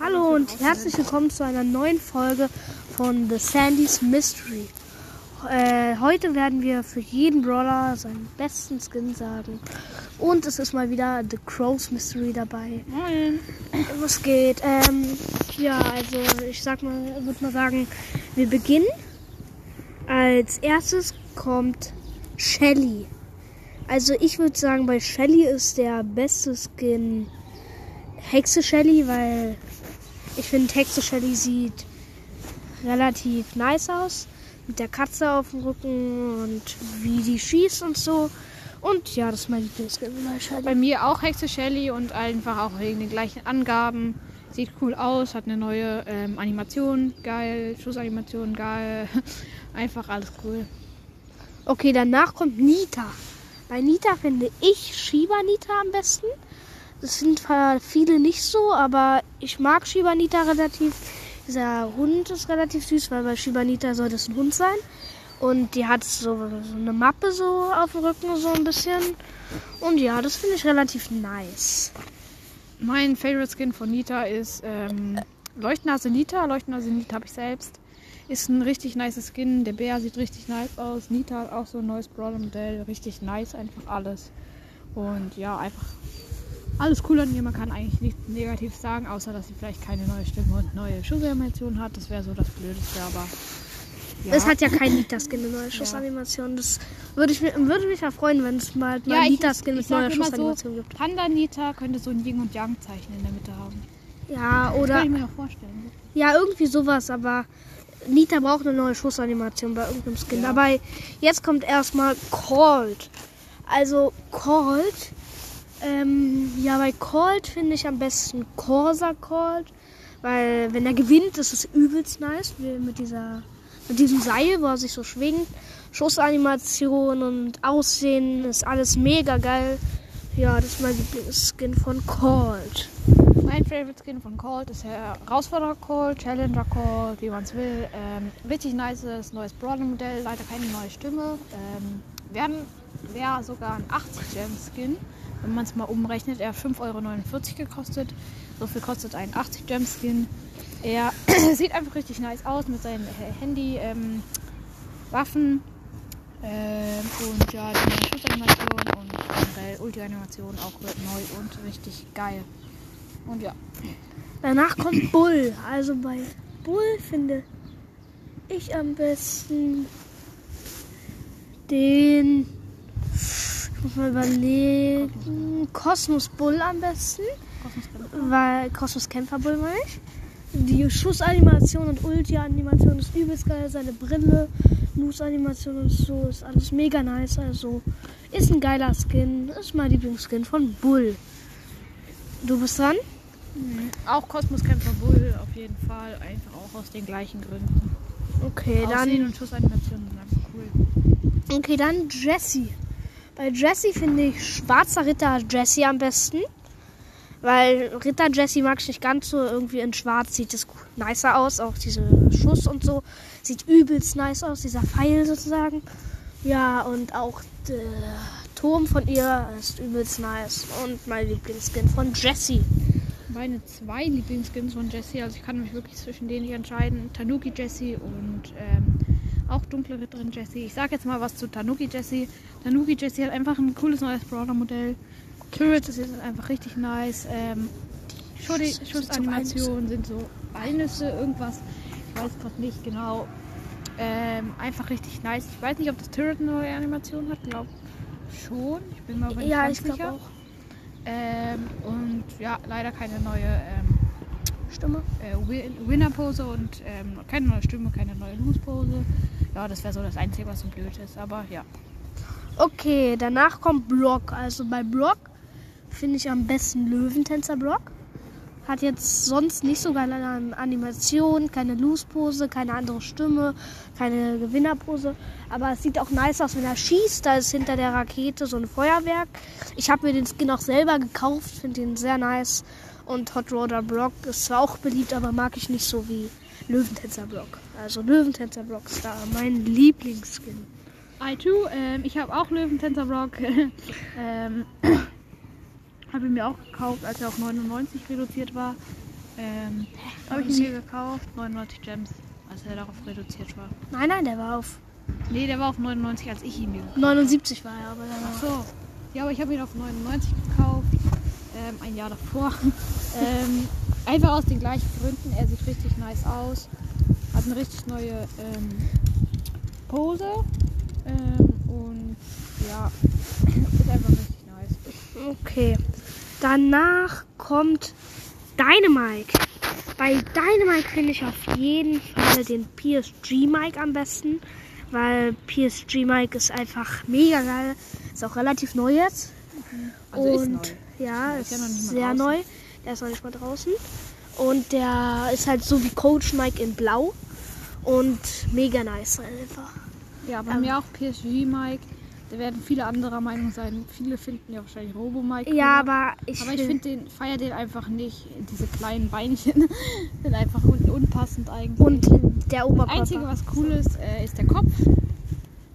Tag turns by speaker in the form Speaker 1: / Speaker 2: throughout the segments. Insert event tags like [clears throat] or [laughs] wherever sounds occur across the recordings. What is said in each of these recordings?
Speaker 1: Hallo und herzlich willkommen zu einer neuen Folge von The Sandy's Mystery. Äh, heute werden wir für jeden Brawler seinen besten Skin sagen. Und es ist mal wieder The Crow's Mystery dabei.
Speaker 2: Moin.
Speaker 1: Was geht? Ähm, ja, also ich sag mal, würde mal sagen, wir beginnen. Als erstes kommt Shelly. Also ich würde sagen, bei Shelly ist der beste Skin Hexe Shelly, weil ich finde Hexe Shelly sieht relativ nice aus. Mit der Katze auf dem Rücken und wie die schießt und so. Und ja, das ist mein Shelly.
Speaker 2: Bei mir auch Hexe Shelly und einfach auch wegen den gleichen Angaben. Sieht cool aus, hat eine neue ähm, Animation, geil, Schussanimation, geil. [laughs] Einfach alles cool.
Speaker 1: Okay, danach kommt Nita. Bei Nita finde ich Shiba Nita am besten. Das sind zwar viele nicht so, aber ich mag Shiba Nita relativ. Dieser Hund ist relativ süß, weil bei Shiba Nita soll das ein Hund sein. Und die hat so, so eine Mappe so auf dem Rücken, so ein bisschen. Und ja, das finde ich relativ nice.
Speaker 2: Mein Favorite Skin von Nita ist ähm, Leuchtnase Nita. Leuchtnase Nita habe ich selbst. Ist ein richtig nice Skin. Der Bär sieht richtig nice aus. Nita hat auch so ein neues Brawler-Modell. Richtig nice, einfach alles. Und ja, einfach alles cool an ihr. Man kann eigentlich nichts negativ sagen, außer dass sie vielleicht keine neue Stimme und neue Schussanimation hat. Das wäre so das Blödeste, aber. Ja.
Speaker 1: Es hat ja kein Nita-Skin, eine neue Schussanimation. Das würde, ich, würde mich ja freuen, wenn es mal,
Speaker 2: ja,
Speaker 1: Nita-Skin mit neuer
Speaker 2: immer so,
Speaker 1: Schussanimation gibt.
Speaker 2: Panda Nita könnte so ein Yin und Yang Zeichen in der Mitte haben.
Speaker 1: Ja,
Speaker 2: Das
Speaker 1: oder.
Speaker 2: kann ich mir auch vorstellen.
Speaker 1: Ja, irgendwie sowas, aber Nita braucht eine neue Schussanimation bei irgendeinem Skin.
Speaker 2: Ja.
Speaker 1: Aber jetzt kommt erstmal Cold. Also Cold. Ähm, ja, bei Cold finde ich am besten Corsa Cold. Weil wenn er gewinnt, ist es übelst nice. Mit dieser mit diesem Seil, wo er sich so schwingt. Schussanimation und Aussehen ist alles mega geil. Ja, das ist mein Lieblingsskin von Cold.
Speaker 2: Mein Favorite Skin von Colt ist der Herausforderer Colt, Challenger Colt, wie man es will. Ähm, richtig nices neues Brawler-Modell, leider keine neue Stimme. Ähm, wäre sogar ein 80 Gem Skin, wenn man es mal umrechnet. Er hat 5,49 Euro gekostet. So viel kostet ein 80 Gem Skin. Er [clears throat] sieht einfach richtig nice aus mit seinem äh, Handy, ähm, Waffen ähm, und ja, die Schussanimation und generell Ulti-Animation auch neu und richtig geil. Und ja.
Speaker 1: Danach kommt Bull. Also bei Bull finde ich am besten den. Muss mal überlegen. Kosmos Bull am besten. Weil Kosmos Kämpfer Bull meine ich. Die Schussanimation und Ulti-Animation ist übelst geil. Seine Brille, Moves-Animation und so ist alles mega nice. Also ist ein geiler Skin. Ist mein Lieblingsskin von Bull. Du bist dran?
Speaker 2: Auch Kosmoskämpfer Bull auf jeden Fall. Einfach auch aus den gleichen Gründen.
Speaker 1: Okay,
Speaker 2: Aussehen
Speaker 1: dann.
Speaker 2: und Schussanimationen sind einfach cool.
Speaker 1: Okay, dann Jessie. Bei Jessie finde ich schwarzer Ritter Jessie am besten. Weil Ritter Jessie mag ich nicht ganz so. Irgendwie in schwarz sieht es nicer aus. Auch diese Schuss und so. Sieht übelst nice aus. Dieser Pfeil sozusagen. Ja, und auch der Turm von ihr ist übelst nice. Und mein Lieblingsskin von Jessie.
Speaker 2: Meine zwei Lieblingsskins von Jessie, also ich kann mich wirklich zwischen denen nicht entscheiden. Tanuki Jessie und ähm, auch dunkle Ritterin Jessie. Ich sage jetzt mal was zu Tanuki Jessie. Tanuki Jessie hat einfach ein cooles neues Brawler-Modell. Turrets ist jetzt einfach richtig nice. Ähm, Schussanimationen sind so Walnüsse, irgendwas. Ich weiß gerade nicht genau. Ähm, einfach richtig nice. Ich weiß nicht, ob das Turret eine neue Animation hat. Glaub schon. Ich bin mir aber nicht
Speaker 1: Ja,
Speaker 2: ganz
Speaker 1: ich glaube
Speaker 2: sicher.
Speaker 1: auch.
Speaker 2: Ähm, und ja, leider keine neue ähm,
Speaker 1: Stimme.
Speaker 2: äh, Win- Winner-Pose und ähm, keine neue Stimme, keine neue Lose-Pose. Ja, das wäre so das Einzige, was so blöd ist. Aber ja.
Speaker 1: Okay, danach kommt Block. Also bei Block finde ich am besten Löwentänzer Block. Hat jetzt sonst nicht so geile Animation, keine Loose-Pose, keine andere Stimme, keine Gewinnerpose. Aber es sieht auch nice aus, wenn er schießt. Da ist hinter der Rakete so ein Feuerwerk. Ich habe mir den Skin auch selber gekauft, finde ihn sehr nice. Und Hot Roder Block ist zwar auch beliebt, aber mag ich nicht so wie Löwentänzer Block. Also Löwentänzer Block ist da mein Lieblingsskin.
Speaker 2: I too, ähm, ich habe auch Löwentänzer Rock. [laughs] ähm, [coughs] habe ich mir auch gekauft, als er auf 99 reduziert war. Ähm, habe ich mir gekauft, 99 Gems, als er darauf reduziert war.
Speaker 1: Nein, nein, der war auf
Speaker 2: Nee, der war auf 99, als ich ihn mir gekauft
Speaker 1: 79 war er, aber der
Speaker 2: Ach so. Ja, aber ich habe ihn auf 99 gekauft. Ähm, ein Jahr davor. [laughs] ähm, einfach aus den gleichen Gründen. Er sieht richtig nice aus. Hat eine richtig neue ähm, Pose. Ähm, und ja, [laughs] ist einfach richtig nice.
Speaker 1: Okay. Danach kommt Dynamike. Bei Dynamike finde ich auf jeden Fall den PSG Mike am besten, weil PSG Mike ist einfach mega geil. Ist auch relativ neu jetzt.
Speaker 2: Also ist
Speaker 1: und
Speaker 2: neu.
Speaker 1: ja,
Speaker 2: Ist
Speaker 1: ist,
Speaker 2: ja
Speaker 1: sehr neu. Der ist noch nicht mal draußen. Und der ist halt so wie Coach Mike in Blau. Und mega nice einfach.
Speaker 2: Ja, bei
Speaker 1: Ähm.
Speaker 2: mir auch PSG Mike. Da werden viele anderer Meinung sein. Viele finden ja wahrscheinlich Robo Mike.
Speaker 1: Ja,
Speaker 2: cooler.
Speaker 1: aber ich,
Speaker 2: Aber ich
Speaker 1: find-
Speaker 2: finde den, feier den einfach nicht. Diese kleinen Beinchen [laughs] sind einfach un unpassend eigentlich.
Speaker 1: Und der
Speaker 2: das
Speaker 1: Oberkörper.
Speaker 2: Einzige, was cool ist, äh, ist der Kopf.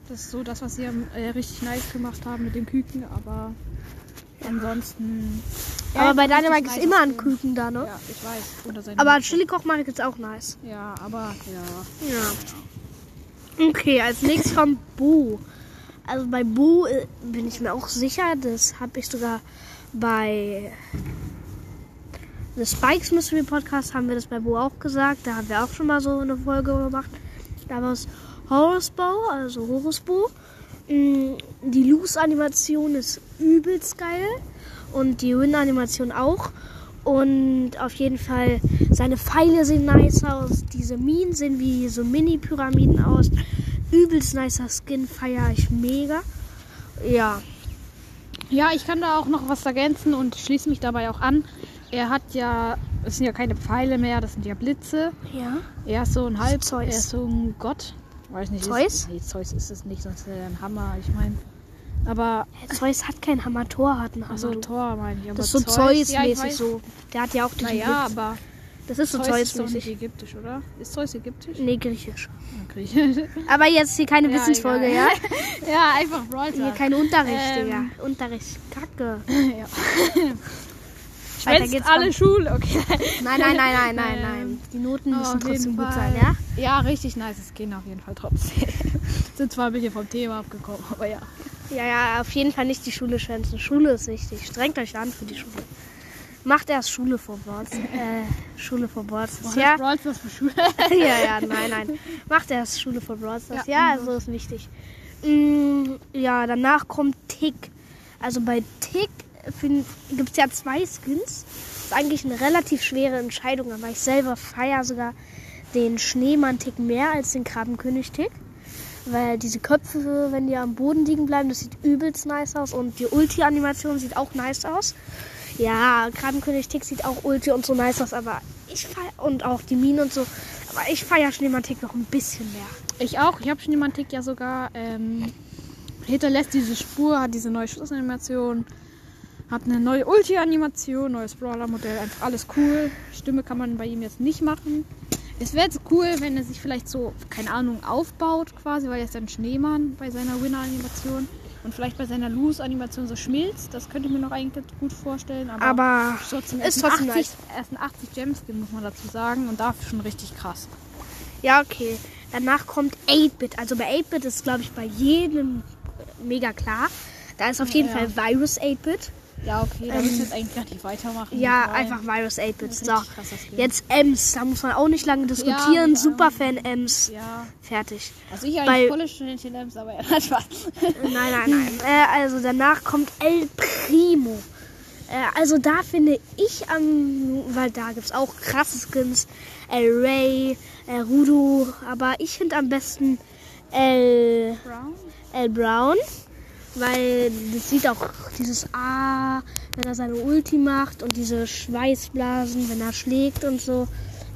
Speaker 2: Das ist so das, was sie äh, richtig nice gemacht haben mit dem Küken, aber ansonsten.
Speaker 1: Aber bei
Speaker 2: richtig
Speaker 1: ist immer ein. Küken da, ne?
Speaker 2: Ja, ich weiß. Unter seinem
Speaker 1: Aber. Chili Koch Mike ist auch nice.
Speaker 2: Ja, aber ja.
Speaker 1: Ja. Okay, als nächstes kommt Boo. Also bei Boo äh, bin ich mir auch sicher, das habe ich sogar bei The Spikes Mystery Podcast haben wir das bei Boo auch gesagt. Da haben wir auch schon mal so eine Folge gemacht. Da war es Horusbow, also Horusbo. Mm, Die Loose-Animation ist übelst geil und die Win-Animation auch. Und auf jeden Fall, seine Pfeile sehen nice aus. Diese Minen sehen wie so Mini-Pyramiden aus. Übelst nicer Skin, feiere ich mega. Ja,
Speaker 2: Ja, ich kann da auch noch was ergänzen und schließe mich dabei auch an. Er hat ja, es sind ja keine Pfeile mehr, das sind ja Blitze.
Speaker 1: ja.
Speaker 2: Er ist so ein Halb,
Speaker 1: Zeus.
Speaker 2: er ist so ein Gott. Weiß nicht.
Speaker 1: Zeus?
Speaker 2: Ist, nee, Zeus ist es nicht, sonst wäre er ein Hammer. Ich meine, aber
Speaker 1: Zeus hat kein Hammer, Thor hat einen Hammer.
Speaker 2: also Thor meine ich. Aber
Speaker 1: das ist so
Speaker 2: ja,
Speaker 1: Zeus-mäßig
Speaker 2: weiß.
Speaker 1: so. Der hat ja auch diesen
Speaker 2: Naja,
Speaker 1: Blitz.
Speaker 2: aber
Speaker 1: Das ist so
Speaker 2: Zeus ist
Speaker 1: Zeus-mäßig.
Speaker 2: ägyptisch, oder? Ist Zeus ägyptisch?
Speaker 1: Nee, griechisch.
Speaker 2: Ja, Griechisch. [laughs]
Speaker 1: Aber jetzt hier keine
Speaker 2: Ja,
Speaker 1: Wissensfolge,
Speaker 2: egal.
Speaker 1: ja? [laughs]
Speaker 2: ja, einfach Brawl
Speaker 1: Hier kein Unterricht,
Speaker 2: Ähm.
Speaker 1: Digga. Unterricht, kacke. [laughs]
Speaker 2: Ja.
Speaker 1: Weiter
Speaker 2: Schwänzt
Speaker 1: geht's,
Speaker 2: alle. Schule, okay.
Speaker 1: Nein, nein, nein, nein, nein, [laughs] nein. Die Noten
Speaker 2: Aber
Speaker 1: müssen trotzdem gut sein, ja?
Speaker 2: Ja, richtig nice Skin auf jeden Fall trotzdem. [laughs] Sind zwar ein bisschen vom Thema abgekommen, aber ja.
Speaker 1: Ja, ja, auf jeden Fall nicht die Schule schwänzen. Schule ist wichtig. Strengt euch an für die Schule. Macht erst Schule vor Boards. Äh, Schule vor Boards. Ja,
Speaker 2: Brawl Stars für Schule. [laughs]
Speaker 1: ja, ja, nein, nein. Macht erst Schule vor Broadstars.
Speaker 2: Ja,
Speaker 1: Ja, also ist wichtig. Mm, ja, danach kommt Tick. Also bei Tick gibt es ja zwei Skins. ist eigentlich eine relativ schwere Entscheidung, aber ich selber feiere sogar den Schneemann-Tick mehr als den Krabbenkönig-Tick. Weil diese Köpfe, wenn die am Boden liegen bleiben, das sieht übelst nice aus. Und die Ulti-Animation sieht auch nice aus. Ja, Krabbenkönig-Tick sieht auch Ulti und so nice aus, aber ich feier und auch die Minen und so. Aber ich feiere Schneemann-Tick noch ein bisschen mehr.
Speaker 2: Ich auch. Ich habe schon jemanden Tick ja sogar. Ähm, hinterlässt diese Spur, hat diese neue Schussanimation, hat eine neue Ulti-Animation, neues Brawler-Modell, einfach alles cool. Stimme kann man bei ihm jetzt nicht machen. Es wäre jetzt cool, wenn er sich vielleicht so, keine Ahnung, aufbaut quasi, weil er ist ein Schneemann bei seiner Winner-Animation. Und vielleicht bei seiner Loose-Animation so schmilzt. Das könnte ich mir noch eigentlich gut vorstellen. Aber,
Speaker 1: Aber
Speaker 2: trotzdem,
Speaker 1: ist trotzdem
Speaker 2: 80, er ist ein 80 Gems-Skin, muss man dazu sagen. Und dafür schon richtig krass.
Speaker 1: ja, okay. Danach kommt 8-Bit. Also bei 8-Bit ist, glaube ich, bei jedem mega klar. Da ist auf jeden
Speaker 2: Ja.
Speaker 1: Fall Virus 8-Bit.
Speaker 2: Ja, okay, da müssen wir jetzt eigentlich gar nicht weitermachen.
Speaker 1: Ja, einfach Virus 8-Bit.
Speaker 2: Das ist
Speaker 1: So, jetzt Ems. Da muss man auch nicht lange diskutieren.
Speaker 2: Ja,
Speaker 1: Superfan Ems.
Speaker 2: Ja,
Speaker 1: Fertig.
Speaker 2: also ich eigentlich volle Stündchen Lamps, aber er hat Spaß.
Speaker 1: Nein, nein, nein. Äh, also danach kommt El Primo. Äh, also da finde ich am, weil da gibt es auch krasse Skins. El Rey, El Rudo. Aber ich finde am besten El,
Speaker 2: Brown?
Speaker 1: El Brown. Weil das sieht auch dieses A, wenn er seine Ulti macht und diese Schweißblasen, wenn er schlägt und so.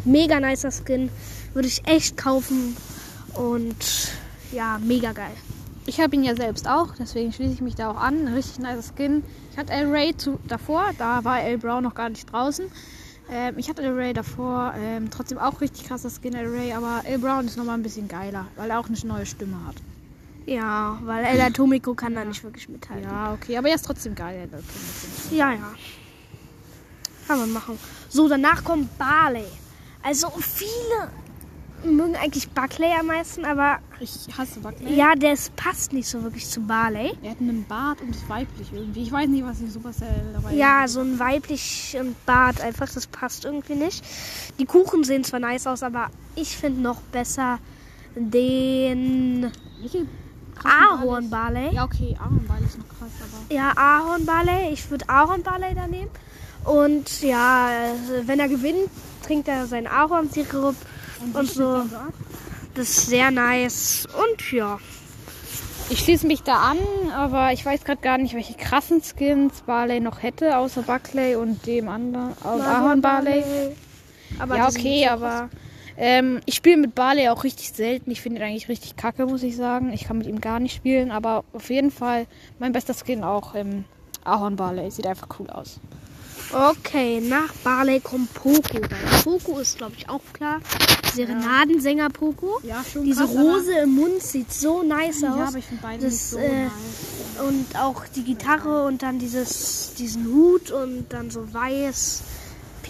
Speaker 1: Mega nicer Skin. Würde ich echt kaufen. Und ja, mega geil.
Speaker 2: Ich habe ihn ja selbst auch, deswegen schließe ich mich da auch an. Richtig nicer Skin. Ich hatte El Ray zu, davor, da war El Brown noch gar nicht draußen. Ähm, ich hatte El Ray davor, ähm, trotzdem auch richtig krasser Skin El Ray, aber El Brown ist nochmal ein bisschen geiler, weil er auch eine neue Stimme hat.
Speaker 1: Ja, weil El Atomico kann da nicht wirklich mithalten.
Speaker 2: Ja, okay, aber er ist trotzdem geil.
Speaker 1: Ja, ja. Kann man machen. So, danach kommt Barley. Also viele mögen eigentlich Buckley am meisten, aber
Speaker 2: Ich hasse Buckley.
Speaker 1: ja, das passt nicht so wirklich zu Barley.
Speaker 2: Er hat einen Bart und ist weiblich irgendwie. Ich weiß nicht, was die Supercell dabei
Speaker 1: Ja, so ein weiblichen Bart einfach, das passt irgendwie nicht. Die Kuchen sehen zwar nice aus, aber ich finde noch besser den
Speaker 2: Welche krassen
Speaker 1: Ahorn
Speaker 2: Barleys?
Speaker 1: Barley.
Speaker 2: Ja, okay, Ahornbarley ist noch krass, aber.
Speaker 1: Ja, Ahorn Barley. Ich würde Ahorn Barley da nehmen. Und ja, äh, wenn er gewinnt, trinkt er seinen Ahornsirup und,
Speaker 2: wie
Speaker 1: so. Das ist sehr nice. Und ja.
Speaker 2: Ich schließe mich da an, aber ich weiß gerade gar nicht, welche krassen Skins Barley noch hätte, außer Buckley und dem anderen. Und Ahorn Barley.
Speaker 1: Aber
Speaker 2: ja, okay, aber ähm, ich spiele mit Barley auch richtig selten. Ich finde ihn eigentlich richtig kacke, muss ich sagen. Ich kann mit ihm gar nicht spielen, aber auf jeden Fall mein bester Skin auch ähm, Ahorn Barley. Sieht einfach cool aus.
Speaker 1: Okay, nach Barley kommt Poco. Weil Poco ist, glaube ich, auch klar. Serenadensänger Poco.
Speaker 2: Ja, schon
Speaker 1: Diese
Speaker 2: krass, aber-
Speaker 1: Rose im Mund sieht so nice
Speaker 2: Ja,
Speaker 1: aus.
Speaker 2: aber ich finde beide
Speaker 1: Das,
Speaker 2: nicht so
Speaker 1: äh,
Speaker 2: nice.
Speaker 1: Und auch die Gitarre und dann dieses, diesen Hut und dann so weiß,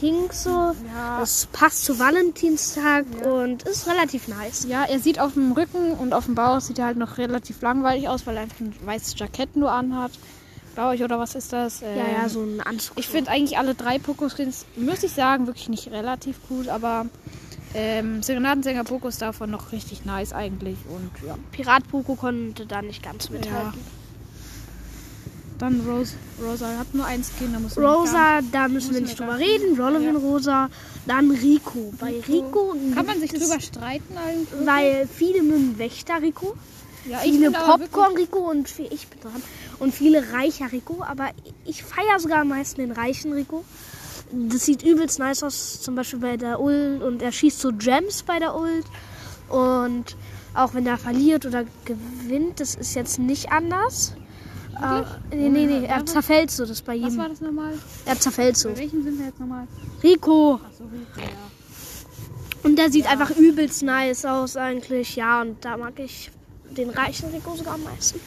Speaker 1: pink so.
Speaker 2: Ja.
Speaker 1: Das passt zu Valentinstag und ist relativ nice.
Speaker 2: Ja, er sieht auf dem Rücken und auf dem Bauch sieht er halt noch relativ langweilig aus, weil er einfach ein weißes Jackett nur anhat. Glaube ich, oder was ist das?
Speaker 1: Ja,
Speaker 2: Ähm,
Speaker 1: ja, so ein Anzug.
Speaker 2: Ich finde eigentlich alle drei Poco-Skins, muss ich sagen, wirklich nicht relativ cool, aber ähm, Serenadensänger Poco ist davon noch richtig nice eigentlich und ja.
Speaker 1: Pirat Poco konnte da nicht ganz mithalten.
Speaker 2: Dann Rose, Rosa hat nur ein Skin, da muss
Speaker 1: Rosa, da müssen wir nicht drüber reden. Rollovin
Speaker 2: Ja.
Speaker 1: Rosa. Dann Rico. Bei
Speaker 2: Rico. Kann man sich drüber streiten eigentlich?
Speaker 1: Weil viele mögen Wächter Rico.
Speaker 2: Ja,
Speaker 1: viele Popcorn Rico und viel, ich bin dran. Und viele reicher Rico. Aber ich feiere sogar am meisten den reichen Rico. Das sieht übelst nice aus, zum Beispiel bei der Ult. Und er schießt so Gems bei der Ult. Und auch wenn er verliert oder gewinnt, das ist jetzt nicht anders. Äh, nee, nee, nee, er zerfällt so, das bei
Speaker 2: Was
Speaker 1: ihm.
Speaker 2: war das nochmal?
Speaker 1: Er zerfällt so.
Speaker 2: Bei welchen sind wir jetzt nochmal?
Speaker 1: Rico.
Speaker 2: Achso, Rico, ja.
Speaker 1: Und der sieht einfach übelst nice aus eigentlich. Ja, und da mag ich den reichen Rico sogar am meisten.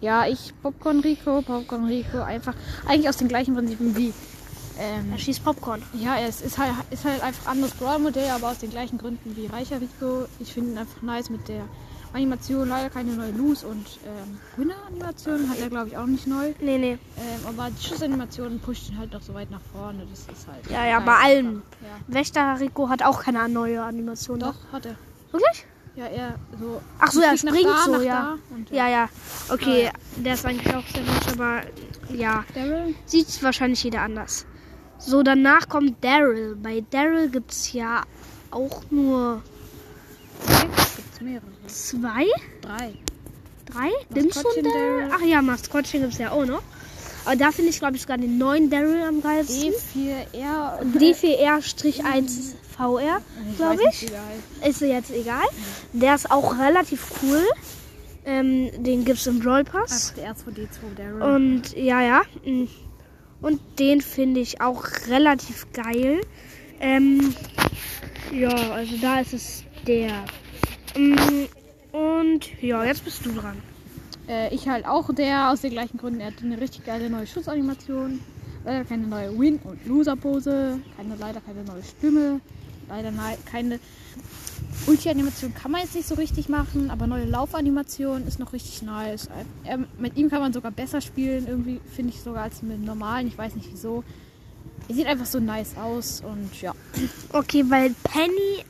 Speaker 2: Ja, ich Popcorn Rico, Popcorn Rico, einfach eigentlich aus den gleichen Prinzipien wie. Ähm,
Speaker 1: Er schießt Popcorn.
Speaker 2: ja, es ist halt, ist halt einfach anderes Brawl-Modell, aber aus den gleichen Gründen wie Reicher Rico. Ich finde ihn einfach nice mit der Animation. Leider keine neue Loose und ähm, Winner-Animation hat er, glaube ich, auch nicht neu.
Speaker 1: Nee, nee.
Speaker 2: Ähm, aber die Schussanimation pusht ihn halt noch so weit nach vorne. Das ist halt.
Speaker 1: Ja, ja, bei allem.
Speaker 2: Ja.
Speaker 1: Wächter Rico hat auch keine neue Animation.
Speaker 2: Doch, hat er.
Speaker 1: Wirklich?
Speaker 2: Ja, er so.
Speaker 1: Ach so, er springt
Speaker 2: da,
Speaker 1: so,
Speaker 2: nach
Speaker 1: ja.
Speaker 2: und,
Speaker 1: Ja, ja. Okay,
Speaker 2: Ja,
Speaker 1: der ist eigentlich auch sehr gut, aber ja.
Speaker 2: Daryl?
Speaker 1: Sieht wahrscheinlich jeder anders. So, danach kommt Daryl. Bei Daryl gibt es ja auch nur
Speaker 2: Gibt's mehrere.
Speaker 1: zwei,
Speaker 2: Drei.
Speaker 1: drei. Du
Speaker 2: Maskottchen
Speaker 1: Daryl? Ach ja, Maskottchen gibt es ja auch noch. Aber da finde ich, glaube ich, sogar den neuen Daryl am geilsten.
Speaker 2: D4R.
Speaker 1: D4R-1VR,
Speaker 2: Ich
Speaker 1: glaube ich.
Speaker 2: heißt.
Speaker 1: Ist jetzt egal. Der ist auch relativ cool. Ähm, den gibt es im Brawl Pass.
Speaker 2: Einfach der R2D2 Daryl.
Speaker 1: Und ja, ja. mm. Und den finde ich auch relativ geil. Ähm, ja, also da ist es der. Mm, Und ja, jetzt bist du dran.
Speaker 2: Äh, ich halt auch der aus den gleichen Gründen. Er hat eine richtig geile neue Schussanimation. Leider keine neue Win- und Loser-Pose. Keine, leider keine neue Stimme. Leider keine Ulti-Animation kann man jetzt nicht so richtig machen, aber neue Laufanimation ist noch richtig nice. Er, mit ihm kann man sogar besser spielen, irgendwie finde ich sogar als mit normalen. Ich weiß nicht wieso. Er sieht einfach so nice aus und ja.
Speaker 1: Okay, weil Penny.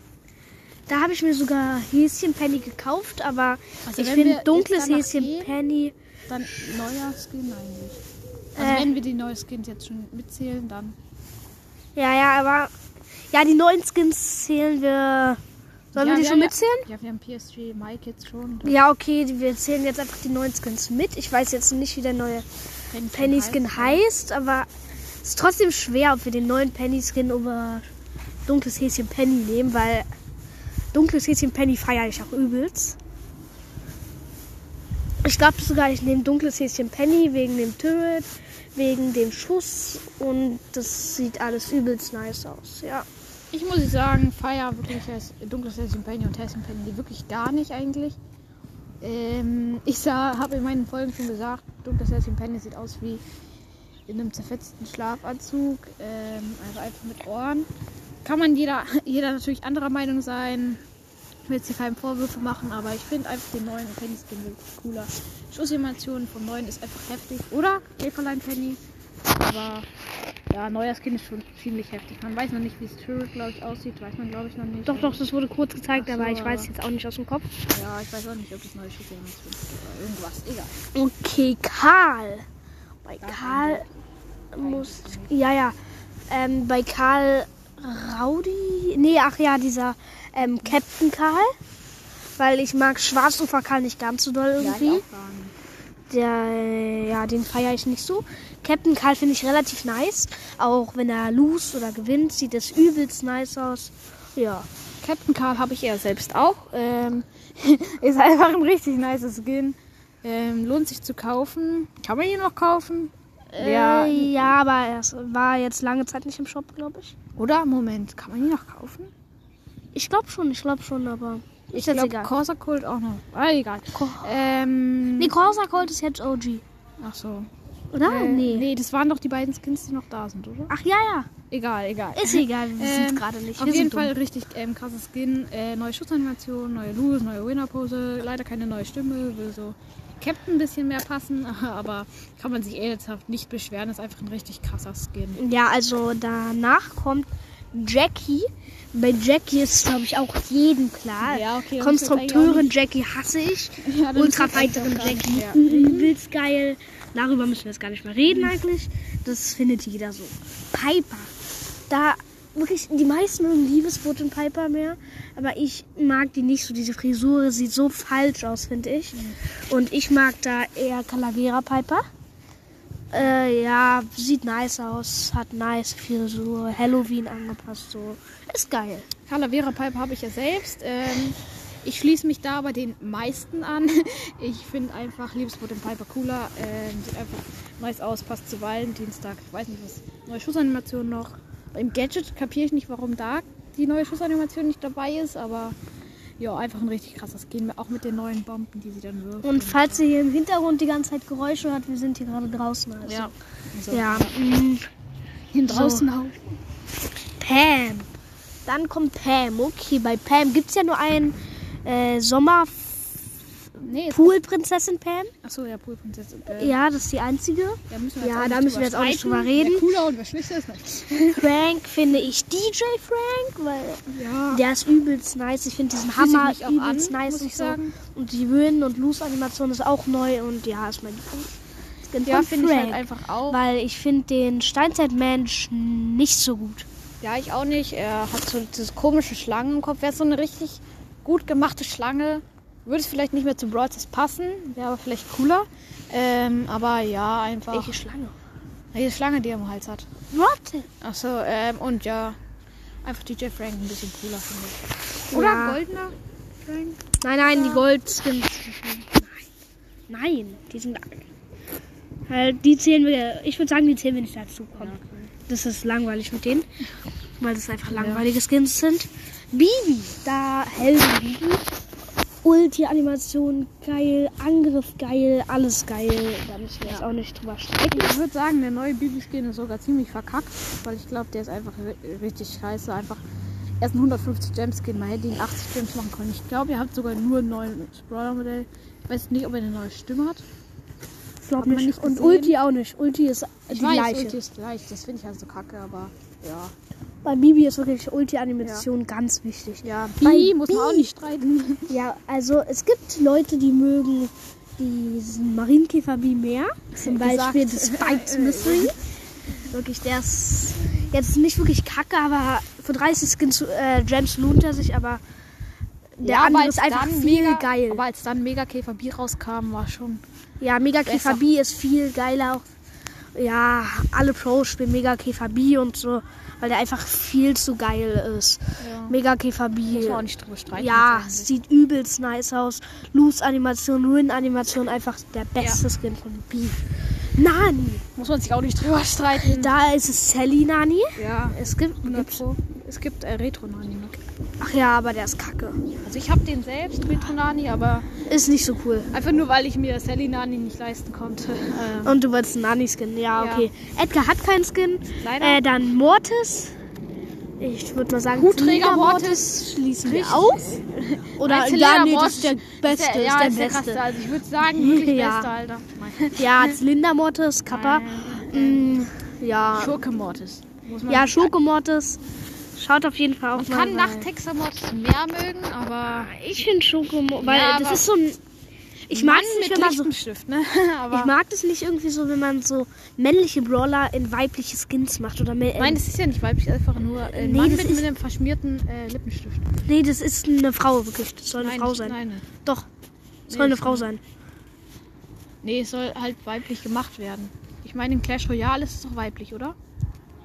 Speaker 1: Da habe ich mir sogar Häschen Penny gekauft, aber
Speaker 2: Also
Speaker 1: ich
Speaker 2: wir
Speaker 1: finde dunkles
Speaker 2: danach
Speaker 1: Häschen
Speaker 2: gehen-
Speaker 1: Penny.
Speaker 2: Dann neuer Skin eigentlich. Also
Speaker 1: Äh.
Speaker 2: wenn wir die neuen Skins jetzt schon mitzählen, dann.
Speaker 1: Ja, ja, aber. Ja, die neuen Skins zählen wir. Sollen
Speaker 2: ja,
Speaker 1: wir die schon
Speaker 2: ja,
Speaker 1: mitzählen?
Speaker 2: Ja, wir haben PSG Mike jetzt schon.
Speaker 1: Ja, okay, wir zählen jetzt einfach die neuen Skins mit. Ich weiß jetzt nicht, wie der neue Penny Skin heißt, aber es ist trotzdem schwer, ob wir den neuen Penny Skin über dunkles Häschen Penny nehmen, weil dunkles Häschen Penny feiere ich auch übelst. Ich glaube sogar, ich nehme dunkles Häschen Penny wegen dem Turret, wegen dem Schuss und das sieht alles übelst nice aus, ja.
Speaker 2: Ich muss sagen, feier wirklich dunkles Häschen Penny und Häschen Penny wirklich gar nicht eigentlich. Ähm, ich habe in meinen Folgen schon gesagt, dunkles Häschen Penny sieht aus wie in einem zerfetzten Schlafanzug, ähm, also einfach mit Ohren. Kann man jeder, jeder natürlich anderer Meinung sein. Ich will jetzt hier keine Vorwürfe machen, aber ich finde einfach den neuen Penny Skin wirklich cooler. Schussanimation vom neuen ist einfach heftig. Oder? Käferlein Penny. Aber ja, neuer Skin ist schon ziemlich heftig. Man weiß noch nicht, wie Spirit, glaube ich, aussieht. Weiß man, glaube ich, noch nicht.
Speaker 1: Doch, doch, das wurde kurz gezeigt,
Speaker 2: so,
Speaker 1: aber ich weiß
Speaker 2: aber-
Speaker 1: jetzt auch nicht aus dem Kopf.
Speaker 2: Ja, ich weiß auch nicht, ob das neue Schussanimation ist oder irgendwas. Egal.
Speaker 1: Okay, Karl. Bei Karl muss. Ja, ja. Ähm, bei Karl Raudi. Nee, ach ja, dieser ähm, Captain Karl. Weil ich mag Schwarzufer Karl nicht ganz so doll
Speaker 2: Ja,
Speaker 1: irgendwie.
Speaker 2: nicht.
Speaker 1: Der, äh, ja, den feiere ich nicht so. Captain Karl finde ich relativ nice. Auch wenn er lose oder gewinnt, sieht es übelst nice aus. Ja.
Speaker 2: Captain Karl habe ich eher selbst auch. Ähm, [laughs] ist einfach ein richtig nice Skin. Ähm, lohnt sich zu kaufen. Kann man ihn noch kaufen?
Speaker 1: Ja, äh, ja, aber es war jetzt lange Zeit nicht im Shop, glaube ich.
Speaker 2: Oder? Moment, kann man ihn noch kaufen?
Speaker 1: Ich glaube schon, ich glaube schon, aber ist
Speaker 2: Ich glaube. Corsa Cult auch noch. Ah, egal.
Speaker 1: Co-
Speaker 2: Ähm,
Speaker 1: Nee, Corsa Cold ist jetzt OG.
Speaker 2: ach so.
Speaker 1: Oder?
Speaker 2: Äh,
Speaker 1: nee.
Speaker 2: nee, das waren doch die beiden Skins, die noch da sind, oder?
Speaker 1: Ach ja, ja.
Speaker 2: Egal, egal.
Speaker 1: Ist egal, wir
Speaker 2: Ähm,
Speaker 1: gerade nicht.
Speaker 2: Auf
Speaker 1: wir
Speaker 2: jeden
Speaker 1: sind
Speaker 2: Fall
Speaker 1: dumm.
Speaker 2: richtig ähm, krasses Skin. Äh, neue Schutzanimation, neue Lose, neue Winner-Pose. Leider keine neue Stimme. So Captain ein bisschen mehr passen. [laughs] Aber kann man sich ernsthaft nicht beschweren. Ist einfach ein richtig krasser Skin.
Speaker 1: Ja, also danach kommt Jackie. Bei Jackie ist, glaube ich, auch jedem klar.
Speaker 2: Ja, okay,
Speaker 1: Konstrukteurin Jackie hasse ich. [laughs]
Speaker 2: Ja,
Speaker 1: Ultrafighterin
Speaker 2: das
Speaker 1: Jackie
Speaker 2: gar nicht mehr.
Speaker 1: übelst geil. Darüber müssen wir jetzt gar nicht mehr reden eigentlich. Das findet jeder so. Piper. Da wirklich, die meisten mögen Liebesboot und Piper mehr. Aber ich mag die nicht so. Diese Frisur sieht so falsch aus, finde ich. Und ich mag da eher Calavera Piper. Äh, ja, sieht nice aus, hat nice Frisur, Halloween angepasst, so. Ist geil.
Speaker 2: Calavera Pipe habe ich ja selbst. Ähm, ich schließe mich da bei den meisten an. [laughs] Ich finde einfach Liebesboot und Piper cooler. Ähm, sieht einfach nice aus, passt zu Valentinstag. Ich weiß nicht was. Neue Schussanimation noch. Beim Gadget kapiere ich nicht, warum da die neue Schussanimation nicht dabei ist, aber ja, einfach ein richtig krasses Skin. Auch mit den neuen Bomben, die sie dann wirft.
Speaker 1: Und falls ihr hier im Hintergrund die ganze Zeit Geräusche hört, wir sind hier gerade draußen. Also.
Speaker 2: ja. Also,
Speaker 1: Ja, mm,
Speaker 2: Hier
Speaker 1: So.
Speaker 2: draußen auch.
Speaker 1: Pam. Dann kommt Pam. Okay, bei Pam gibt es ja nur einen äh, Sommer
Speaker 2: Nee, es-
Speaker 1: Pool-Prinzessin Pam.
Speaker 2: Achso, ja, Poolprinzessin. Äh,
Speaker 1: Ja, das ist die einzige.
Speaker 2: da müssen wir
Speaker 1: Ja, da müssen wir jetzt auch nicht drüber reden.
Speaker 2: Cooler und wer schlechter ist. Nein. [laughs]
Speaker 1: Frank finde ich DJ Frank, weil
Speaker 2: Ja.
Speaker 1: der ist übelst nice. Ich finde diesen
Speaker 2: sich
Speaker 1: Hammer übelst
Speaker 2: an,
Speaker 1: nice
Speaker 2: muss
Speaker 1: und
Speaker 2: ich
Speaker 1: so.
Speaker 2: sagen.
Speaker 1: Und die Win- und Loose-Animation ist auch neu und ja, ist mein Lieblings.
Speaker 2: Ja, finde ich halt
Speaker 1: Frank.
Speaker 2: einfach auch.
Speaker 1: Weil ich finde den Steinzeitmensch nicht so gut.
Speaker 2: Ja, ich auch nicht. Er hat so dieses komische Schlangen im Kopf. Wäre so eine richtig gut gemachte Schlange. Würde es vielleicht nicht mehr zu Brawl Stars passen. Wäre aber vielleicht cooler. Ähm, aber ja, einfach.
Speaker 1: Welche Schlange?
Speaker 2: Welche Schlange, die er am Hals hat.
Speaker 1: Warte.
Speaker 2: Achso, ähm, und ja. Einfach DJ Frank ein bisschen cooler, finde ich. Oder
Speaker 1: Ja.
Speaker 2: goldener Frank?
Speaker 1: Nein, nein, die Goldskins. Nein. Nein, die sind. Halt, die zählen wir. Ich würde sagen, die zählen wir nicht dazu. Komm. Das ist langweilig mit denen. Weil das einfach langweilige Skins sind. Bibi. Da Helden Bibi. Ulti-Animation geil, Angriff geil, alles geil. Da müssen wir jetzt auch nicht drüber streiten.
Speaker 2: Ich würde sagen, der neue Bibelskin ist sogar ziemlich verkackt, weil ich glaube, der ist einfach ri- richtig scheiße. Einfach erst ein 150 Gems Skin, man hätte ihn 80 Gems machen können. Ich glaube, ihr habt sogar nur ein neues Brawler-Modell. Ich weiß nicht, ob er eine neue Stimme hat.
Speaker 1: Ich glaube nicht.
Speaker 2: nicht
Speaker 1: Und? Ulti auch nicht. Ulti ist die
Speaker 2: Ich weiß,
Speaker 1: gleiche.
Speaker 2: Ulti ist gleich. Das finde ich also kacke, aber ja.
Speaker 1: Bei Bibi ist wirklich Ulti-Animation ganz wichtig.
Speaker 2: Ja,
Speaker 1: Bei
Speaker 2: Bi muss man auch nicht streiten. [laughs]
Speaker 1: Ja, also es gibt Leute, die mögen diesen Marienkäfer-Bi mehr. Zum. Beispiel das Spiked [laughs] Mystery. Wirklich, der ist jetzt nicht wirklich kacke, aber für 30 Skins, äh, Gems lohnt er sich, aber der
Speaker 2: aber
Speaker 1: andere ist einfach viel
Speaker 2: mega,
Speaker 1: geil.
Speaker 2: Aber als dann Mega Käfer Bi rauskam, war schon.
Speaker 1: Ja, Mega Käfer. B ist viel geiler. Ja, alle Pros spielen Mega Käfer B und so, weil der einfach viel zu geil ist.
Speaker 2: Ja.
Speaker 1: Mega B.
Speaker 2: Muss man auch nicht drüber streiten.
Speaker 1: Ja, sieht übelst nice aus. Loose-Animation, Win-Animation, einfach der beste Skin von B. Nani.
Speaker 2: Muss man sich auch nicht drüber streiten.
Speaker 1: Da ist es Sally Nani.
Speaker 2: Ja,
Speaker 1: Es gibt,
Speaker 2: 100
Speaker 1: gibt's,
Speaker 2: Pro. Es gibt äh, Retro Nani noch.
Speaker 1: Ach ja, aber der ist kacke.
Speaker 2: Also ich habe den selbst, Retro Nani, aber
Speaker 1: Ist nicht so cool.
Speaker 2: einfach nur, weil ich mir Sally Nani nicht leisten konnte. Ähm,
Speaker 1: Und du wolltest einen Nani-Skin. Ja,
Speaker 2: Ja.
Speaker 1: okay. Edgar hat keinen Skin.
Speaker 2: Leider.
Speaker 1: Äh, dann Mortis. Ich würde mal sagen,
Speaker 2: Hutträger Mortis.
Speaker 1: schließen wir
Speaker 2: Richtig.
Speaker 1: aus. [laughs] Oder ja,
Speaker 2: Zylinder
Speaker 1: nee, das
Speaker 2: Mortis
Speaker 1: ist der beste.
Speaker 2: ist der,
Speaker 1: ist
Speaker 2: ja,
Speaker 1: der
Speaker 2: ist der
Speaker 1: beste.
Speaker 2: Also ich würde sagen, wirklich [laughs]
Speaker 1: Ja.
Speaker 2: beste, Alter. [laughs]
Speaker 1: Ja, Zylinder Mortis, Kappa. Mm, ja.
Speaker 2: Schurke Mortis.
Speaker 1: Ja, Schoko Mortis. Schaut auf jeden Fall auf
Speaker 2: Man kann
Speaker 1: mal
Speaker 2: nach Texas Mortis mehr mögen, aber
Speaker 1: Ich finde Schoko, weil
Speaker 2: Ja,
Speaker 1: das ist so ein. Ich mag es nicht, wenn man so.
Speaker 2: Ne? [laughs]
Speaker 1: Ich mag das nicht irgendwie so, wenn man so männliche Brawler in weibliche Skins macht oder mehr.
Speaker 2: Nein, das ist ja nicht weiblich, einfach nur ein
Speaker 1: Nee,
Speaker 2: Mann
Speaker 1: das
Speaker 2: mit, mit einem verschmierten äh, Lippenstift.
Speaker 1: nee, das ist eine Frau wirklich. Das soll eine
Speaker 2: nein,
Speaker 1: Frau sein.
Speaker 2: Nein,
Speaker 1: Doch, es
Speaker 2: Nee,
Speaker 1: soll eine
Speaker 2: das
Speaker 1: Frau sein.
Speaker 2: nee, es soll halt weiblich gemacht werden. Ich meine, in Clash Royale ist es doch weiblich, oder?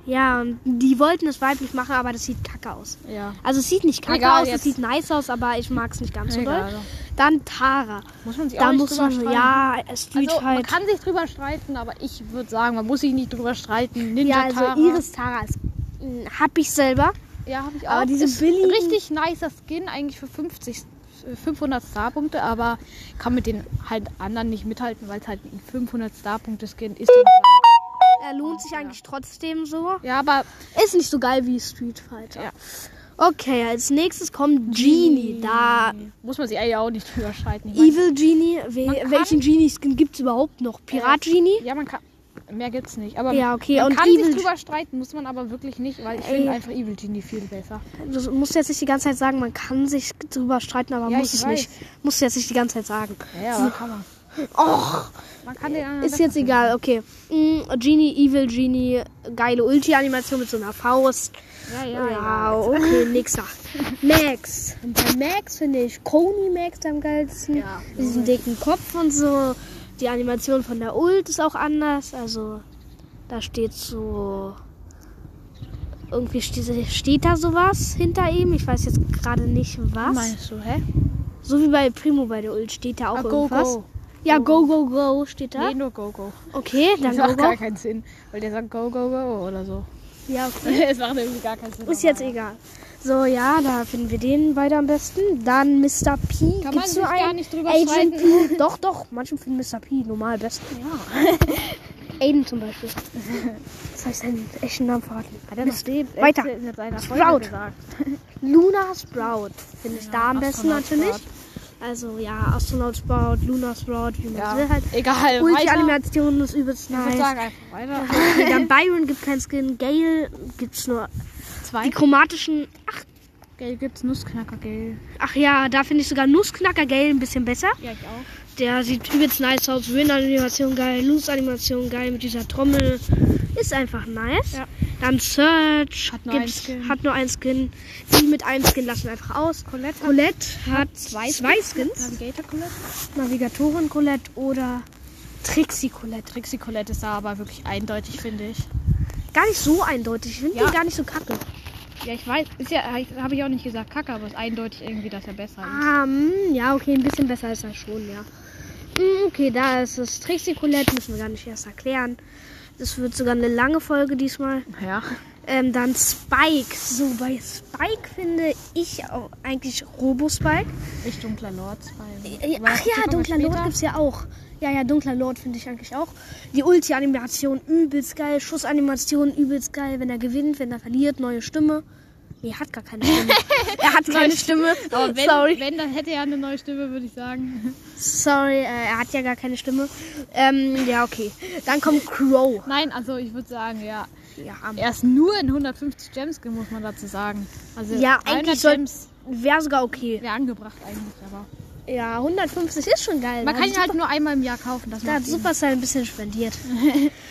Speaker 1: Ja, und die wollten es weiblich machen, aber das sieht kacke aus.
Speaker 2: Ja.
Speaker 1: Also es sieht nicht kacke
Speaker 2: Egal,
Speaker 1: aus, es sieht nice aus, aber ich mag es nicht ganz so doll. Dann Tara.
Speaker 2: Muss man sich
Speaker 1: Da
Speaker 2: auch
Speaker 1: muss man,
Speaker 2: streiten.
Speaker 1: ja, Street
Speaker 2: also, man
Speaker 1: Fight.
Speaker 2: kann sich drüber streiten, aber ich würde sagen, man muss sich nicht drüber streiten. Ninja
Speaker 1: Ja, also
Speaker 2: Tara.
Speaker 1: Iris Tara ist, hab ich selber.
Speaker 2: Ja, habe ich auch.
Speaker 1: Aber diese
Speaker 2: ist
Speaker 1: billigen-
Speaker 2: richtig nicer Skin eigentlich für 50, äh, 500 Starpunkte, aber kann mit den halt anderen nicht mithalten, weil es halt ein 500 Starpunkte Skin ist.
Speaker 1: Er lohnt sich eigentlich trotzdem so.
Speaker 2: ja, aber
Speaker 1: Ist nicht so geil wie Street Fighter.
Speaker 2: Ja.
Speaker 1: Okay, als nächstes kommt Genie. Da
Speaker 2: muss man sich eigentlich auch nicht drüber streiten. Ich mein,
Speaker 1: Evil Genie. We
Speaker 2: Man kann-
Speaker 1: welchen Genie-Skin gibt es überhaupt noch? Pirat Genie?
Speaker 2: ja, man kann. Mehr gibt's nicht. Aber
Speaker 1: Ja, okay,
Speaker 2: man
Speaker 1: und
Speaker 2: kann
Speaker 1: Evil-
Speaker 2: sich drüber streiten, muss man aber wirklich nicht, weil ich
Speaker 1: Ey.
Speaker 2: finde einfach Evil Genie viel besser.
Speaker 1: Du musst jetzt nicht die ganze Zeit sagen, man kann sich drüber streiten, aber
Speaker 2: Ja,
Speaker 1: muss
Speaker 2: ich
Speaker 1: es nicht. Musst du jetzt nicht die ganze Zeit sagen.
Speaker 2: Ja, aber kann man.
Speaker 1: Och,
Speaker 2: Man kann den anderen
Speaker 1: ist jetzt egal. Okay. Mm, Genie, Evil Genie, geile Ulti-Animation mit so einer Faust.
Speaker 2: Ja, ja,
Speaker 1: Ja, okay, nächster. [laughs] Max. Und bei Max finde ich Coney Max am geilsten.
Speaker 2: Ja.
Speaker 1: Diesen dicken Kopf und so. Die Animation von der Ult ist auch anders. Also, da steht so. Irgendwie steht, steht da sowas hinter ihm. Ich weiß jetzt gerade nicht was.
Speaker 2: Meinst du, hä?
Speaker 1: So wie bei Primo bei der Ult steht da auch
Speaker 2: Ah, go,
Speaker 1: irgendwas.
Speaker 2: go.
Speaker 1: Ja, go, go, go steht da.
Speaker 2: Nee, nur Go, Go.
Speaker 1: Okay, [laughs] dann
Speaker 2: Das
Speaker 1: go,
Speaker 2: macht gar
Speaker 1: go.
Speaker 2: keinen Sinn, weil der sagt Go, Go, Go oder so.
Speaker 1: Ja, [laughs] okay.
Speaker 2: Es macht irgendwie gar keinen Sinn.
Speaker 1: Ist jetzt egal. So, ja, da finden wir den beide am besten. Dann Mr. P.
Speaker 2: Kann man
Speaker 1: Gibt's
Speaker 2: sich
Speaker 1: nur
Speaker 2: gar
Speaker 1: einen?
Speaker 2: nicht drüber
Speaker 1: Agent
Speaker 2: streiten.
Speaker 1: P. [laughs] Doch, doch. Manche finden Mr. P normal besten.
Speaker 2: Ja.
Speaker 1: Aiden zum Beispiel. Das heißt seinen echten Namen verraten.
Speaker 2: Hat er noch den
Speaker 1: Weiter. Sprout. Luna Sprout finde ich
Speaker 2: Ja,
Speaker 1: da am besten natürlich.
Speaker 2: Sprout.
Speaker 1: Also ja, Astronaut Sprout, Luna Sprout, wie man
Speaker 2: Ja,
Speaker 1: will halt.
Speaker 2: egal. weiter.
Speaker 1: Ulti-Animation ist übelst
Speaker 2: Ich würde
Speaker 1: nice.
Speaker 2: sagen einfach weiter. [laughs]
Speaker 1: Okay, dann Byron gibt keinen Skin. Gale gibt's nur
Speaker 2: Zwei.
Speaker 1: die chromatischen. Ach,
Speaker 2: Gell gibt's Nussknacker, gell?
Speaker 1: ach ja, da finde ich sogar Nussknacker Gale ein bisschen besser.
Speaker 2: Ja, ich auch.
Speaker 1: Der sieht übelst nice aus. Win-Animation geil, Loose-Animation geil mit dieser Trommel. Ist einfach nice.
Speaker 2: Ja.
Speaker 1: Dann Search
Speaker 2: Hat nur
Speaker 1: gibt's-
Speaker 2: Skin.
Speaker 1: hat nur einen Skin. Die mit einem Skin lassen einfach aus.
Speaker 2: Colette hat
Speaker 1: Colette hat zwei,
Speaker 2: zwei
Speaker 1: Skins.
Speaker 2: Navigator Colette.
Speaker 1: Navigatorin Colette oder Trixie Colette.
Speaker 2: Trixie Colette ist da aber wirklich eindeutig, finde ich.
Speaker 1: Gar nicht so eindeutig. Ich finde
Speaker 2: Ja.
Speaker 1: die gar nicht so kacke.
Speaker 2: Ja, ich weiß. Ist ja, habe ich auch nicht gesagt kacke, aber es ist eindeutig irgendwie, dass er besser ist.
Speaker 1: Ah, mm, ja, okay, ein bisschen besser ist er schon, ja. Mm, Okay, da ist es Trixie Colette, müssen wir gar nicht erst erklären. Das wird sogar eine lange Folge diesmal.
Speaker 2: Ja.
Speaker 1: Ähm, dann Spike. So, bei Spike finde ich auch eigentlich Robo-Spike.
Speaker 2: Ich dunkler Lord. Zwei.
Speaker 1: Äh, Ach ja, Dunkler Lord gibt es ja auch. Ja, ja, Dunkler Lord finde ich eigentlich auch. Die Ulti-Animation übelst geil. Schussanimation übelst geil. Wenn er gewinnt, wenn er verliert, neue Stimme. Nee, er hat gar keine Stimme. [laughs] er hat keine Stimme.
Speaker 2: Aber wenn,
Speaker 1: Sorry.
Speaker 2: wenn, dann hätte er eine neue Stimme, würde ich sagen.
Speaker 1: Sorry, äh, er hat ja gar keine Stimme. Ähm, ja, okay. Dann kommt Crow.
Speaker 2: Nein, also ich würde sagen, ja.
Speaker 1: Ja,
Speaker 2: Er ist nur in 150 Gems, muss man dazu sagen. Also
Speaker 1: Ja,
Speaker 2: 300
Speaker 1: eigentlich
Speaker 2: Gems
Speaker 1: wäre sogar okay.
Speaker 2: wäre angebracht eigentlich, aber
Speaker 1: Ja, 150 ist schon geil.
Speaker 2: man kann ihn halt nur einmal im Jahr kaufen. Das
Speaker 1: Da hat. Supercell ein bisschen spendiert. [laughs]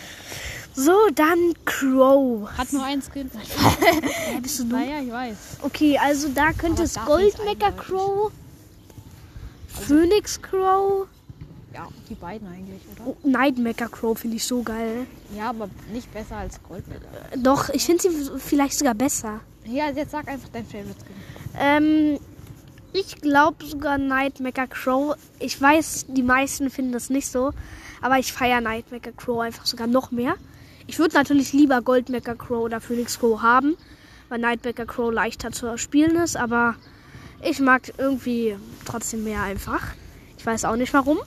Speaker 1: so, dann Crow.
Speaker 2: Hat nur ein Skin. [laughs]
Speaker 1: Ja, bist du dumm?
Speaker 2: Naja, ich weiß.
Speaker 1: Okay, also da könnte es Goldmecker. Crow, Phoenix Crow,
Speaker 2: Ja, die beiden eigentlich, oder?
Speaker 1: oh, Nightmaker Crow finde ich so geil.
Speaker 2: Ja, aber nicht besser als Goldmedaille.
Speaker 1: Doch, ich finde sie vielleicht sogar besser.
Speaker 2: Ja, jetzt sag einfach dein Favorite Skin.
Speaker 1: Ähm, ich glaube sogar Nightmaker Crow. Ich weiß, die meisten finden das nicht so, aber ich feiere Nightmaker Crow einfach sogar noch mehr. Ich würde natürlich lieber Goldmecker Crow oder Phoenix Crow haben, weil Nightbacker Crow leichter zu spielen ist, aber ich mag irgendwie trotzdem mehr einfach. Ich weiß auch nicht warum.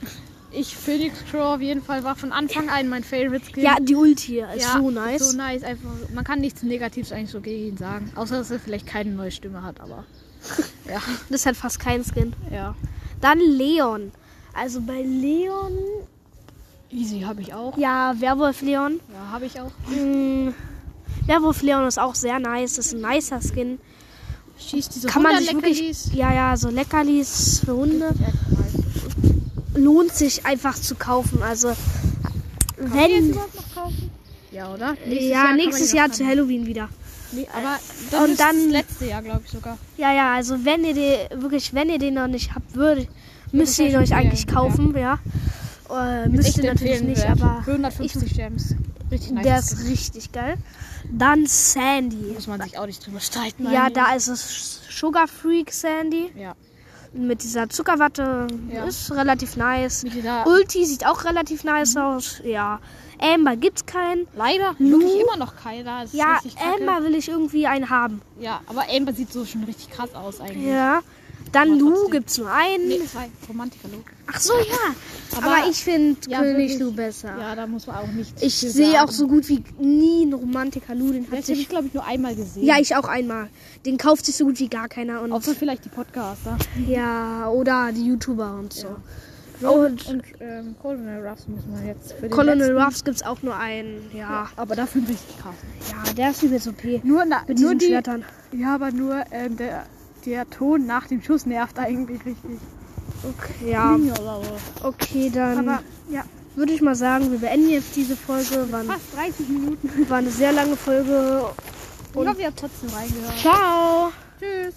Speaker 2: Ich, Phoenix Crow auf jeden Fall war von Anfang an mein Favorite Skin.
Speaker 1: Ja, die Ulti ist
Speaker 2: Ja,
Speaker 1: so nice.
Speaker 2: So nice, einfach. Man kann nichts Negatives eigentlich so gegen ihn sagen. Außer, dass er vielleicht keine neue Stimme hat, aber. [laughs] ja,
Speaker 1: Das hat fast kein Skin.
Speaker 2: ja.
Speaker 1: Dann Leon. Also bei Leon,
Speaker 2: Easy habe ich auch.
Speaker 1: ja, Werwolf Leon.
Speaker 2: Ja, habe ich auch.
Speaker 1: Mm, Werwolf Leon ist auch sehr nice. Das ist ein nicer Skin.
Speaker 2: Schießt diese
Speaker 1: Kann man sich wirklich, ja, ja, so Leckerlis für Hunde. Lohnt sich einfach zu kaufen. Also
Speaker 2: Kann
Speaker 1: wenn
Speaker 2: überhaupt noch kaufen? Ja, oder?
Speaker 1: ja
Speaker 2: kann man
Speaker 1: nächstes Jahr zu. Halloween wieder.
Speaker 2: Nee, aber das
Speaker 1: Und
Speaker 2: ist
Speaker 1: dann-
Speaker 2: das letzte Jahr, glaube ich sogar.
Speaker 1: Ja, ja, also wenn ihr den wirklich, wenn ihr den noch nicht habt, würde müsst ihr ihn euch eigentlich kaufen, ja. Äh, müsst ihr natürlich nicht, aber
Speaker 2: Für 150 Gems. Richtig nice.
Speaker 1: der ist richtig geil. Dann Sandy.
Speaker 2: Muss man sich auch nicht drüber streiten.
Speaker 1: Ja,
Speaker 2: eigentlich.
Speaker 1: da ist es Sugar Freak Sandy
Speaker 2: Ja.
Speaker 1: mit dieser Zuckerwatte.
Speaker 2: Ja.
Speaker 1: Ist relativ nice. Ulti sieht auch relativ nice aus. Ja. Amber gibt's keinen.
Speaker 2: leider
Speaker 1: Lu?
Speaker 2: wirklich immer noch keiner.
Speaker 1: Ja. Amber will ich irgendwie einen haben.
Speaker 2: Ja, aber Amber sieht so schon richtig krass aus eigentlich.
Speaker 1: Ja. Dann Lu gibt's nur einen.
Speaker 2: Nee, zwei. Romantiker Lu.
Speaker 1: Ach so, ja. Aber,
Speaker 2: Aber-
Speaker 1: ich finde
Speaker 2: Ja,
Speaker 1: König. Lu besser.
Speaker 2: Ja, da muss man auch nicht.
Speaker 1: ich sehe auch so gut wie nie einen Romantiker Lu. Den
Speaker 2: habe ich, glaube ich, nur einmal gesehen.
Speaker 1: Ja, ich auch einmal. Den kauft sich so gut wie gar keiner. Und
Speaker 2: Außer vielleicht die Podcaster.
Speaker 1: ja, oder die YouTuber und so.
Speaker 2: Und,
Speaker 1: Und
Speaker 2: und ähm, Colonel Ruffs muss man jetzt für den
Speaker 1: Colonel Ruffs gibt's auch nur einen. Ja.
Speaker 2: Aber dafür richtig krass.
Speaker 1: Ja, der ist übelst OP.
Speaker 2: Nur, na,
Speaker 1: Mit
Speaker 2: nur
Speaker 1: diesen
Speaker 2: die.
Speaker 1: Schwertern.
Speaker 2: Ja, aber nur ähm, der, der Ton nach dem Schuss nervt eigentlich richtig.
Speaker 1: Okay, ja. Okay, dann
Speaker 2: Aber ja,
Speaker 1: würde ich mal sagen, wir beenden jetzt diese Folge. War,
Speaker 2: fast 30 Minuten.
Speaker 1: war eine sehr lange Folge.
Speaker 2: Ich hoffe, ihr habt trotzdem reingehört.
Speaker 1: Ciao.
Speaker 2: Tschüss.